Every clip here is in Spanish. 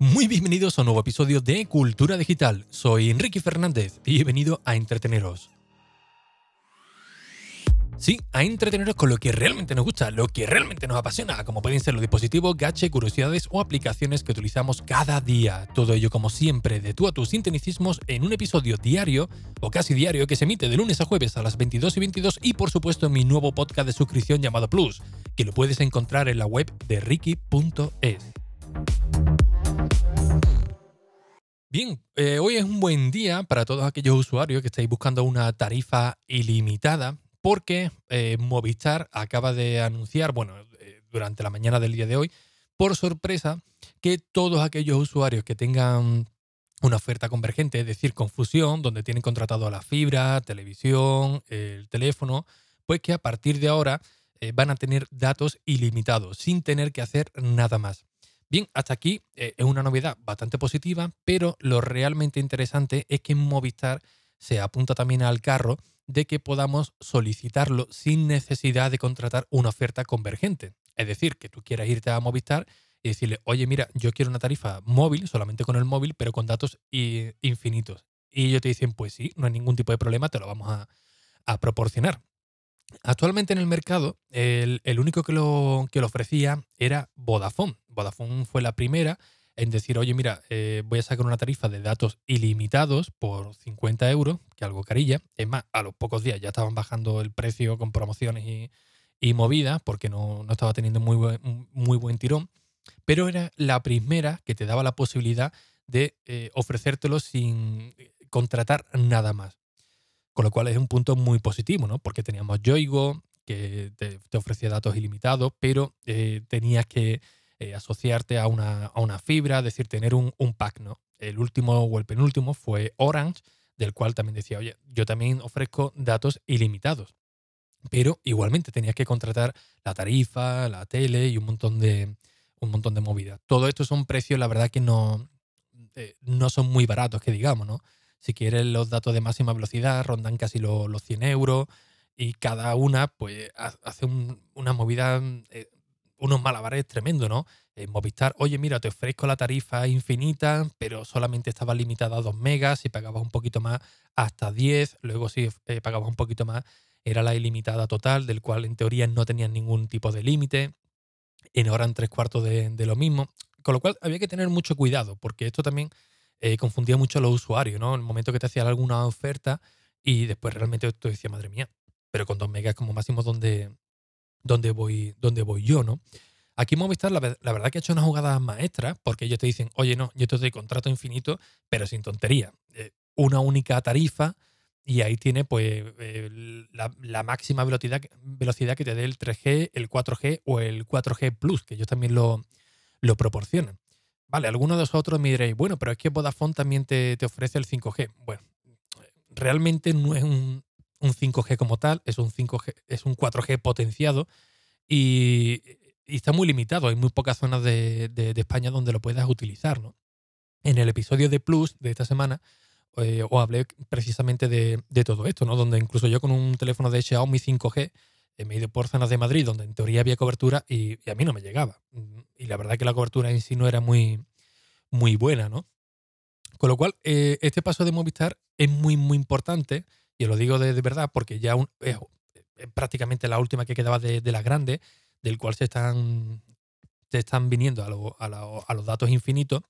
Muy bienvenidos a un nuevo episodio de Cultura Digital. Soy Enrique Fernández y he venido a entreteneros. Sí, a entreteneros con lo que realmente nos gusta, lo que realmente nos apasiona, como pueden ser los dispositivos, gache, curiosidades o aplicaciones que utilizamos cada día. Todo ello, como siempre, de tú a tus sinteticismos en un episodio diario o casi diario que se emite de lunes a jueves a las 22 y 22 y, por supuesto, en mi nuevo podcast de suscripción llamado Plus, que lo puedes encontrar en la web de ricky.es. Bien, eh, hoy es un buen día para todos aquellos usuarios que estáis buscando una tarifa ilimitada porque eh, Movistar acaba de anunciar, bueno, eh, durante la mañana del día de hoy, por sorpresa, que todos aquellos usuarios que tengan una oferta convergente, es decir, con fusión, donde tienen contratado la fibra, televisión, el teléfono, pues que a partir de ahora van a tener datos ilimitados, sin tener que hacer nada más. Bien, hasta aquí eh, es una novedad bastante positiva, pero lo realmente interesante es que Movistar se apunta también al carro de que podamos solicitarlo sin necesidad de contratar una oferta convergente. Es decir, que tú quieras irte a Movistar y decirle, oye, mira, yo quiero una tarifa móvil, solamente con el móvil, pero con datos infinitos. Y ellos te dicen, pues sí, no hay ningún tipo de problema, te lo vamos a, proporcionar. Actualmente en el mercado, el, único que lo, que lo ofrecía era Vodafone. Vodafone fue la primera en decir, oye, mira, eh, voy a sacar una tarifa de datos ilimitados por 50 euros, que algo carilla. Es más, a los pocos días ya estaban bajando el precio con promociones y, y movidas, porque no, estaba teniendo muy buen, muy buen tirón. Pero era la primera que te daba la posibilidad de eh, ofrecértelo sin contratar nada más. Con lo cual es un punto muy positivo, ¿no? Porque teníamos Yoigo, que te, ofrecía datos ilimitados, pero eh, tenías que eh, asociarte a una, a una, fibra, es decir, tener un, pack, ¿no? El último o el penúltimo fue Orange, del cual también decía, oye, yo también ofrezco datos ilimitados. Pero igualmente tenías que contratar la tarifa, la tele y un montón de, un montón de movidas. Todo esto son precios, la verdad que no, eh, no son muy baratos, que digamos, ¿no? Si quieres los datos de máxima velocidad, rondan casi los, 100 euros y cada una pues hace una movida, eh, unos malabares tremendos, ¿no? En Movistar, oye, mira, te ofrezco la tarifa infinita, pero solamente estaba limitada a 2 megas, si pagabas un poquito más hasta 10, luego si eh, pagabas un poquito más era la ilimitada total, del cual en teoría no tenían ningún tipo de límite, en tres cuartos de, de lo mismo, con lo cual había que tener mucho cuidado, porque esto también eh, confundía mucho a los usuarios, ¿no? En el momento que te hacían alguna oferta y después realmente tú decías, madre mía, pero con 2 megas como máximo, ¿dónde, dónde, voy, dónde voy yo, no? Aquí Movistar, la, la, verdad que ha hecho una jugada maestra, porque ellos te dicen, oye, no, yo te doy contrato infinito, pero sin tontería. Eh, una única tarifa y ahí tiene pues la, la, máxima velocidad, velocidad que te dé el 3G, el 4G o el 4G Plus, que ellos también lo, lo proporcionan. Vale, algunos de vosotros me diréis, bueno, pero es que Vodafone también te, ofrece el 5G. Bueno, realmente no es un, 5G como tal, es un 5G, es un 4G potenciado y, está muy limitado. Hay muy pocas zonas de, España donde lo puedas utilizar, ¿no? En el episodio de Plus de esta semana eh, os hablé precisamente de, todo esto, ¿no? Donde incluso yo con un teléfono de Xiaomi 5G me he ido por zonas de Madrid donde en teoría había cobertura y, a mí no me llegaba. Y la verdad que la cobertura en sí no era muy, muy buena, ¿no? Con lo cual, eh, este paso de Movistar es muy, muy importante, y lo digo de, verdad, porque ya es, prácticamente la última que quedaba de, de las grandes, del cual se están, se están viniendo a, a, los datos infinitos.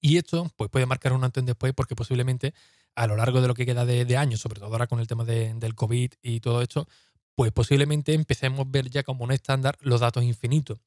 Y esto pues, puede marcar un antes y después, porque posiblemente a lo largo de lo que queda de, de años, sobre todo ahora con el tema del COVID y todo esto, pues posiblemente empecemos a ver ya como un estándar los datos infinitos.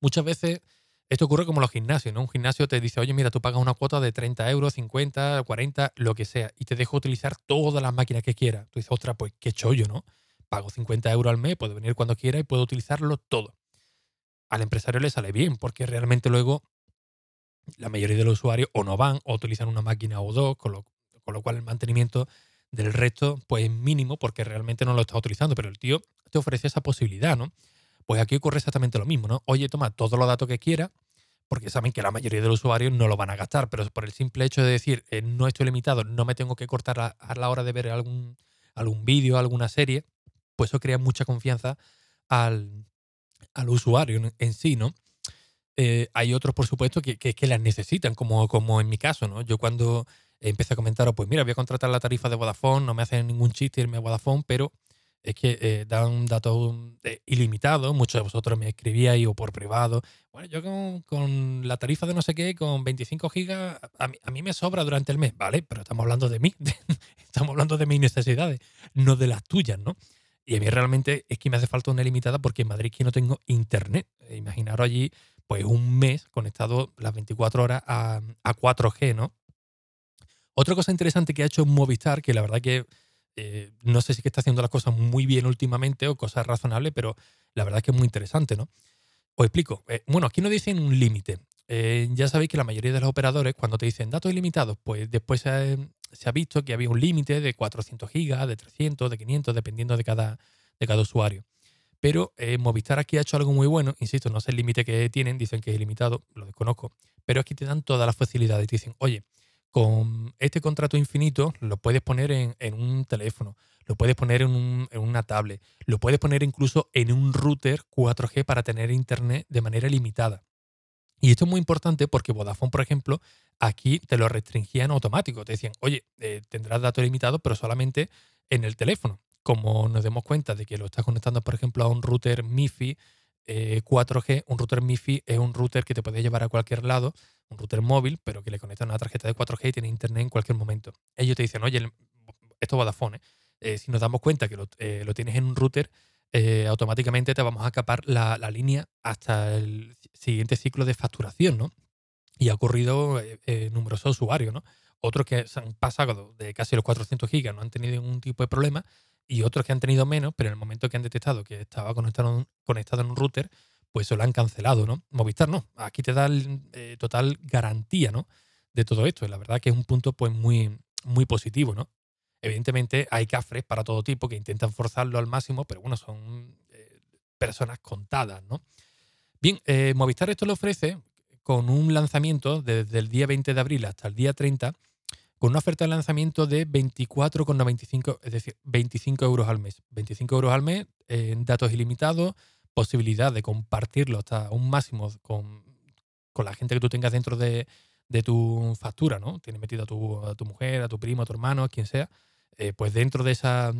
Muchas veces esto ocurre como los gimnasios, ¿no? Un gimnasio te dice, oye, mira, tú pagas una cuota de 30 euros, 50, 40, lo que sea, y te dejo utilizar todas las máquinas que quieras. Tú dices, ostras, pues qué chollo, ¿no? Pago 50 euros al mes, puedo venir cuando quiera y puedo utilizarlo todo. Al empresario le sale bien, porque realmente luego la mayoría de los usuarios o no van o utilizan una máquina o dos, con lo, con lo cual el mantenimiento del resto pues es mínimo porque realmente no lo está utilizando, pero el tío te ofrece esa posibilidad, ¿no? Pues aquí ocurre exactamente lo mismo, ¿no? Oye, toma todos los datos que quieras, porque saben que la mayoría de los usuarios no lo van a gastar, pero por el simple hecho de decir, eh, no estoy limitado, no me tengo que cortar a, la hora de ver algún, algún vídeo, alguna serie, pues eso crea mucha confianza al, usuario en, sí, ¿no? eh, hay otros, por supuesto, que, que, las necesitan, como, como en mi caso, ¿no? Yo cuando empecé a comentar, pues mira, voy a contratar la tarifa de Vodafone, no me hacen ningún chiste irme a Vodafone, pero es que eh, dan datos eh, ilimitados. Muchos de vosotros me escribíais o por privado. Bueno, yo con, la tarifa de no sé qué, con 25 gigas, a mí, me sobra durante el mes. Vale, pero estamos hablando de mí. estamos hablando de mis necesidades, no de las tuyas, ¿no? Y a mí realmente es que me hace falta una ilimitada porque en Madrid que no tengo internet. Eh, imaginaros allí, pues un mes conectado las 24 horas a, a 4G, ¿no? Otra cosa interesante que ha hecho Movistar, que la verdad que eh, no sé si que está haciendo las cosas muy bien últimamente o cosas razonables, pero la verdad es que es muy interesante, ¿no? Os explico. Eh, bueno, aquí no dicen un límite. Eh, ya sabéis que la mayoría de los operadores, cuando te dicen datos ilimitados, pues después se ha, visto que había un límite de 400 gigas, de 300, de 500, dependiendo de cada, de cada usuario. Pero Movistar aquí ha hecho algo muy bueno, insisto, no sé el límite que tienen, dicen que es ilimitado, lo desconozco, pero aquí te dan todas las facilidades. Te dicen, oye, con este contrato infinito lo puedes poner en, un teléfono, lo puedes poner en, una tablet, lo puedes poner incluso en un router 4G para tener internet de manera limitada. Y esto es muy importante porque Vodafone, por ejemplo, aquí te lo restringía en automático. Te decían, oye, eh, tendrás datos limitados, pero solamente en el teléfono. Como nos demos cuenta de que lo estás conectando, por ejemplo, a un router MIFI 4G, eh, un router MIFI es un router que te puede llevar a cualquier lado un router móvil, pero que le conecta una tarjeta de 4G y tiene internet en cualquier momento. Ellos te dicen, oye, esto es Vodafone, ¿eh? Eh, si nos damos cuenta que lo, eh, tienes en un router, automáticamente te vamos a capar la, línea hasta el siguiente ciclo de facturación, ¿no? Y ha ocurrido numerosos usuarios, ¿no? Otros que han pasado de casi los 400 gigas no han tenido ningún tipo de problema y otros que han tenido menos, pero en el momento que han detectado que estaba conectado, conectado en un router, pues se lo han cancelado, ¿no? Movistar no. Aquí te da eh, total garantía, ¿no? De todo esto. La verdad que es un punto pues muy, muy positivo, ¿no? Evidentemente hay cafres para todo tipo que intentan forzarlo al máximo, pero bueno, son eh, personas contadas, ¿no? Bien, eh, Movistar esto lo ofrece con un lanzamiento desde el día 20 de abril hasta el día 30, con una oferta de lanzamiento de 24,95, es decir, 25 euros al mes. 25 euros al mes en datos ilimitados, posibilidad de compartirlo hasta un máximo con, la gente que tú tengas dentro de, tu factura, ¿no? Tienes metido a tu, a tu, mujer, a tu primo, a tu hermano, a quien sea, eh, pues dentro de esa,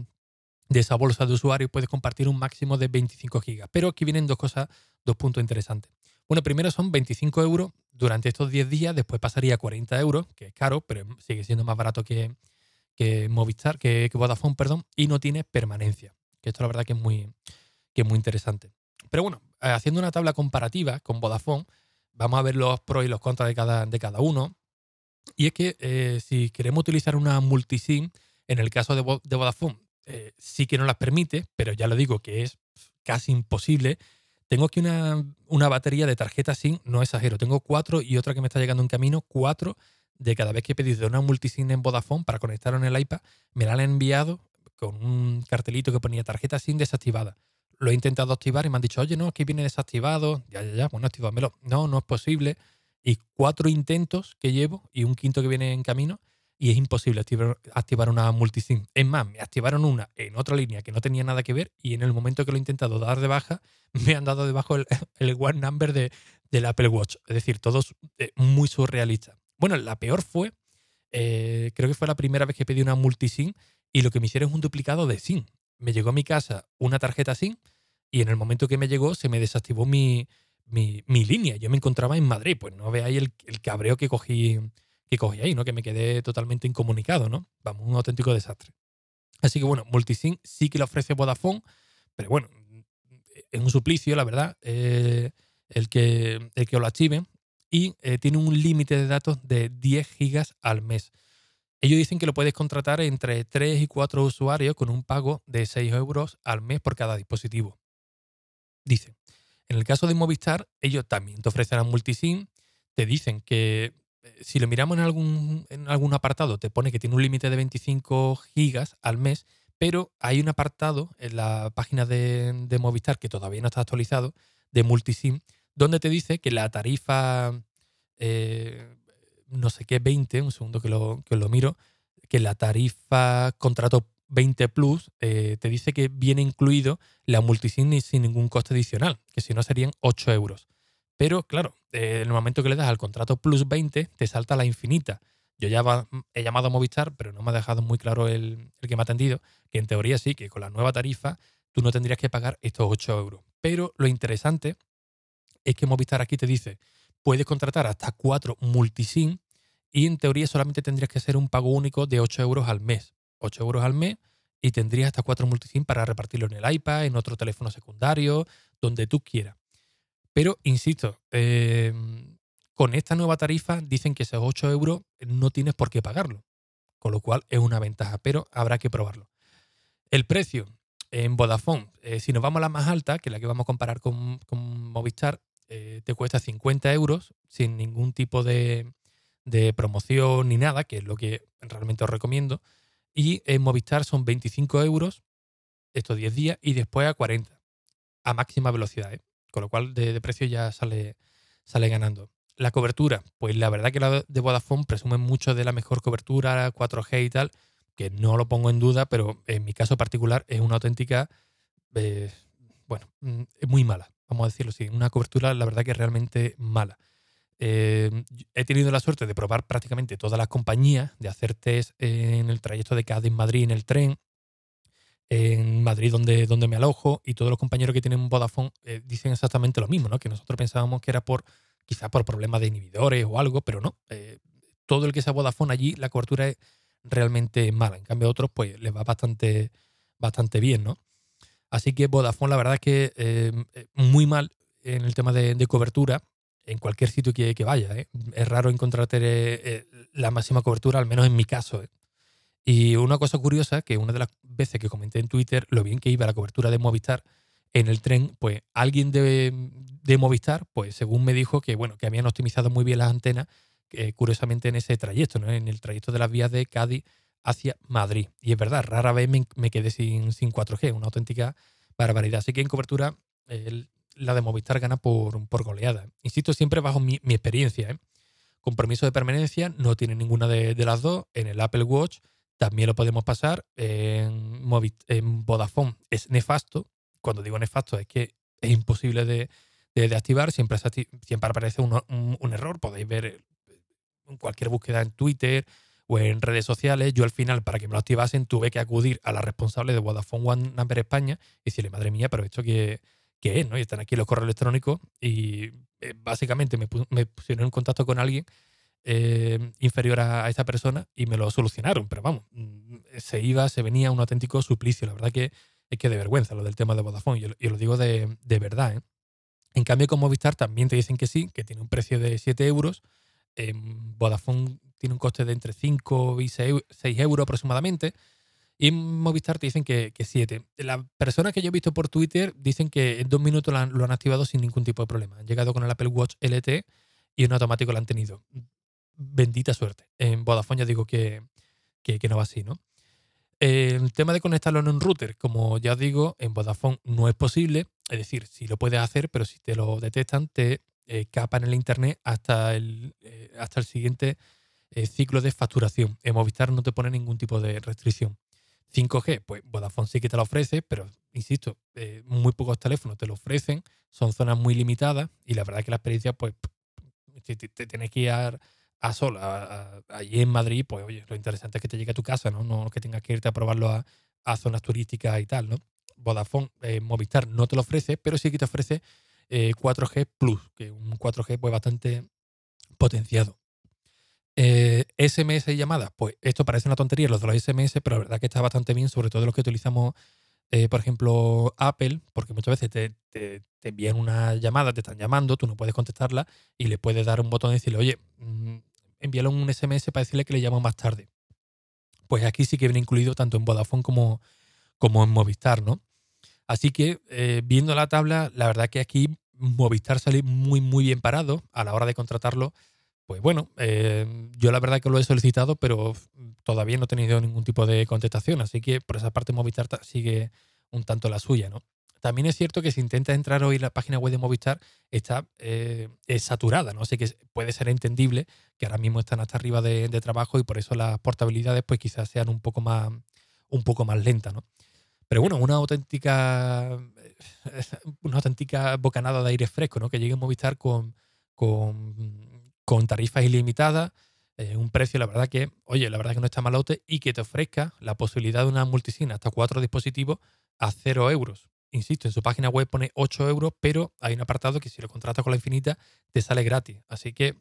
de esa bolsa de usuarios puedes compartir un máximo de 25 gigas. Pero aquí vienen dos cosas, dos puntos interesantes. Bueno, primero son 25 euros durante estos 10 días, después pasaría a 40 euros, que es caro, pero sigue siendo más barato que, que Movistar, que, que Vodafone, perdón, y no tiene permanencia. Que esto la verdad que es muy, que es muy interesante. Pero bueno, eh, haciendo una tabla comparativa con Vodafone, vamos a ver los pros y los contras de cada, de cada uno. Y es que eh, si queremos utilizar una multisim, en el caso de, Vodafone, eh, sí que nos las permite, pero ya lo digo que es casi imposible. Tengo aquí una, una batería de tarjetas SIM, no exagero, tengo cuatro y otra que me está llegando en camino, cuatro de cada vez que he pedido una multisim en Vodafone para conectar en el iPad, me la han enviado con un cartelito que ponía tarjeta SIM desactivada lo he intentado activar y me han dicho, oye, no, aquí viene desactivado. Ya, ya, ya, bueno, activármelo. No, no es posible. Y cuatro intentos que llevo y un quinto que viene en camino y es imposible activar, una multisim. Es más, me activaron una en otra línea que no tenía nada que ver y en el momento que lo he intentado dar de baja, me han dado debajo el, el one number de, del Apple Watch. Es decir, todo eh, muy surrealista. Bueno, la peor fue, eh, creo que fue la primera vez que pedí una multisim y lo que me hicieron es un duplicado de SIM me llegó a mi casa una tarjeta SIM y en el momento que me llegó se me desactivó mi, línea. Yo me encontraba en Madrid, pues no veáis el, el cabreo que cogí, que cogí ahí, ¿no? Que me quedé totalmente incomunicado, ¿no? Vamos, un auténtico desastre. Así que bueno, Multisim sí que lo ofrece Vodafone, pero bueno, es un suplicio, la verdad, eh, el, que, el que lo activen. Y eh, tiene un límite de datos de 10 gigas al mes. Ellos dicen que lo puedes contratar entre 3 y 4 usuarios con un pago de 6 euros al mes por cada dispositivo. Dice, en el caso de Movistar, ellos también te ofrecerán multisim, te dicen que eh, si lo miramos en algún, en algún apartado, te pone que tiene un límite de 25 gigas al mes, pero hay un apartado en la página de, Movistar que todavía no está actualizado, de multisim, donde te dice que la tarifa eh, no sé qué 20, un segundo que lo, que lo miro, que la tarifa contrato 20 Plus eh, te dice que viene incluido la multisim sin ningún coste adicional, que si no serían 8 euros. Pero claro, en el momento que le das al contrato plus 20, te salta la infinita. Yo ya he llamado a Movistar, pero no me ha dejado muy claro el, el, que me ha atendido, que en teoría sí, que con la nueva tarifa tú no tendrías que pagar estos 8 euros. Pero lo interesante es que Movistar aquí te dice, puedes contratar hasta 4 multisim y en teoría solamente tendrías que hacer un pago único de 8 euros al mes. 8 euros al mes y tendrías hasta 4 multisim para repartirlo en el iPad, en otro teléfono secundario, donde tú quieras. Pero, insisto, eh, con esta nueva tarifa dicen que esos 8 euros no tienes por qué pagarlo, con lo cual es una ventaja, pero habrá que probarlo. El precio en Vodafone, eh, si nos vamos a la más alta, que es la que vamos a comparar con, Movistar, eh, te cuesta 50 euros sin ningún tipo de, promoción ni nada, que es lo que realmente os recomiendo. Y en Movistar son 25 euros estos 10 días y después a 40 a máxima velocidad. ¿eh? Con lo cual de, precio ya sale, sale ganando. La cobertura, pues la verdad que la de Vodafone presume mucho de la mejor cobertura, 4G y tal, que no lo pongo en duda, pero en mi caso particular es una auténtica, eh, bueno, mm, es muy mala, vamos a decirlo así. Una cobertura, la verdad que es realmente mala. Eh, he tenido la suerte de probar prácticamente todas las compañías, de hacer test en el trayecto de Cádiz-Madrid en el tren, en Madrid donde, donde me alojo, y todos los compañeros que tienen Vodafone eh, dicen exactamente lo mismo, ¿no? que nosotros pensábamos que era por quizás por problemas de inhibidores o algo, pero no. Eh, todo el que sea Vodafone allí, la cobertura es realmente mala. En cambio, a otros, pues les va bastante, bastante bien, ¿no? Así que Vodafone, la verdad es que muy mal en el tema de cobertura en cualquier sitio que, vaya. ¿eh? Es raro encontrarte eh, la máxima cobertura, al menos en mi caso. ¿eh? Y una cosa curiosa, que una de las veces que comenté en Twitter lo bien que iba la cobertura de Movistar en el tren, pues alguien de, de Movistar, pues según me dijo que bueno, que habían optimizado muy bien las antenas, curiosamente en ese trayecto, en el trayecto de las vías de Cádiz hacia Madrid. Y es verdad, rara vez me, quedé sin, sin 4G, una auténtica barbaridad. Así que en cobertura la de Movistar gana por, por goleada. Insisto, siempre bajo mi, experiencia. ¿eh? Compromiso de permanencia no tiene ninguna de, las dos. En el Apple Watch también lo podemos pasar. En, en Vodafone es nefasto. Cuando digo nefasto es que es imposible de, de, activar. Siempre, siempre aparece un, error. Podéis ver en cualquier búsqueda en Twitter o en redes sociales. Yo al final, para que me lo activasen, tuve que acudir a la responsable de Vodafone One Number España y decirle, madre mía, pero esto que que es, ¿no? Y están aquí los correos electrónicos y eh, básicamente me, pusieron en contacto con alguien eh, inferior a, esa persona y me lo solucionaron. Pero vamos, mm, se iba, se venía un auténtico suplicio. La verdad que es que de vergüenza lo del tema de Vodafone. Y lo digo de, verdad. ¿eh? En cambio, con Movistar también te dicen que sí, que tiene un precio de 7 euros. Vodafone tiene un coste de entre 5 y 6 euros aproximadamente. Y en Movistar te dicen que, que 7. Las personas que yo he visto por Twitter dicen que en dos minutos lo han, activado sin ningún tipo de problema. Han llegado con el Apple Watch LT y en automático lo han tenido. Bendita suerte. En Vodafone ya digo que, no va así, ¿no? El tema de conectarlo en un router, como ya digo, en Vodafone no es posible. Es decir, si lo puedes hacer, pero si te lo detectan, te eh, capan el internet hasta el, eh, hasta el siguiente eh, ciclo de facturación. En Movistar no te pone ningún tipo de restricción. 5G, pues Vodafone sí que te lo ofrece, pero insisto, muy pocos teléfonos te lo ofrecen, son zonas muy limitadas y la verdad que la experiencia, pues, si te, tienes que ir a, a sola, allí en Madrid, pues oye, lo interesante es que te llegue a tu casa, ¿no? No que tengas que irte a probarlo a, zonas turísticas y tal, ¿no? Vodafone, eh, Movistar no te lo ofrece, pero sí que te ofrece 4G eh, Plus, que un 4G pues bastante potenciado. SMS eh, y llamadas, pues esto parece una tontería, los de los SMS, pero la verdad que está bastante bien, sobre todo los que utilizamos, eh, por ejemplo, Apple, porque muchas veces te, envían una llamada, te están llamando, tú no puedes contestarla y le puedes dar un botón y decirle, oye, mm, envíale un SMS para decirle que le llamo más tarde. Pues aquí sí que viene incluido tanto en Vodafone como, como en Movistar, ¿no? Así que eh, viendo la tabla, la verdad que aquí Movistar sale muy, muy bien parado a la hora de contratarlo pues bueno, eh, yo la verdad que lo he solicitado, pero todavía no he tenido ningún tipo de contestación, así que por esa parte Movistar sigue un tanto la suya, ¿no? También es cierto que si intentas entrar hoy en la página web de Movistar, está eh, saturada, ¿no? Así que puede ser entendible que ahora mismo están hasta arriba de, trabajo y por eso las portabilidades pues quizás sean un poco más, un poco más lentas, ¿no? Pero bueno, una auténtica una auténtica bocanada de aire fresco, ¿no? Que llegue Movistar con, con, con tarifas ilimitadas, eh, un precio, la verdad que, oye, la verdad que no está malote y que te ofrezca la posibilidad de una multisina hasta cuatro dispositivos a cero euros. Insisto, en su página web pone 8 euros, pero hay un apartado que si lo contratas con la infinita te sale gratis. Así que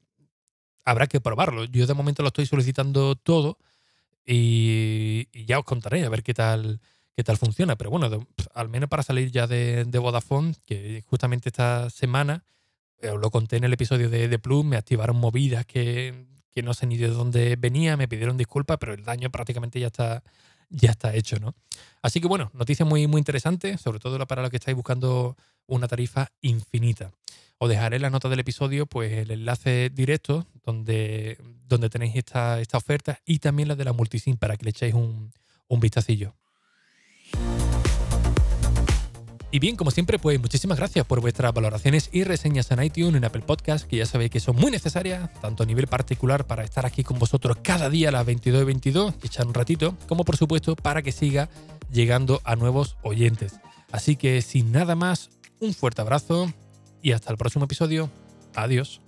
habrá que probarlo. Yo de momento lo estoy solicitando todo y, ya os contaré a ver qué tal, qué tal funciona. Pero bueno, al menos para salir ya de, Vodafone, que justamente esta semana, eh, os lo conté en el episodio de, de Plus, me activaron movidas que, que no sé ni de dónde venía, me pidieron disculpas, pero el daño prácticamente ya está, ya está hecho, ¿no? Así que bueno, noticia muy, muy interesante, sobre todo para los que estáis buscando una tarifa infinita. Os dejaré en la nota del episodio pues, el enlace directo donde, donde tenéis esta, esta oferta y también la de la multisim para que le echéis un, un vistacillo. Y bien, como siempre, pues muchísimas gracias por vuestras valoraciones y reseñas en iTunes, en Apple Podcast, que ya sabéis que son muy necesarias, tanto a nivel particular para estar aquí con vosotros cada día a las 22 y 22 y echar un ratito, como por supuesto para que siga llegando a nuevos oyentes. Así que sin nada más, un fuerte abrazo y hasta el próximo episodio. Adiós.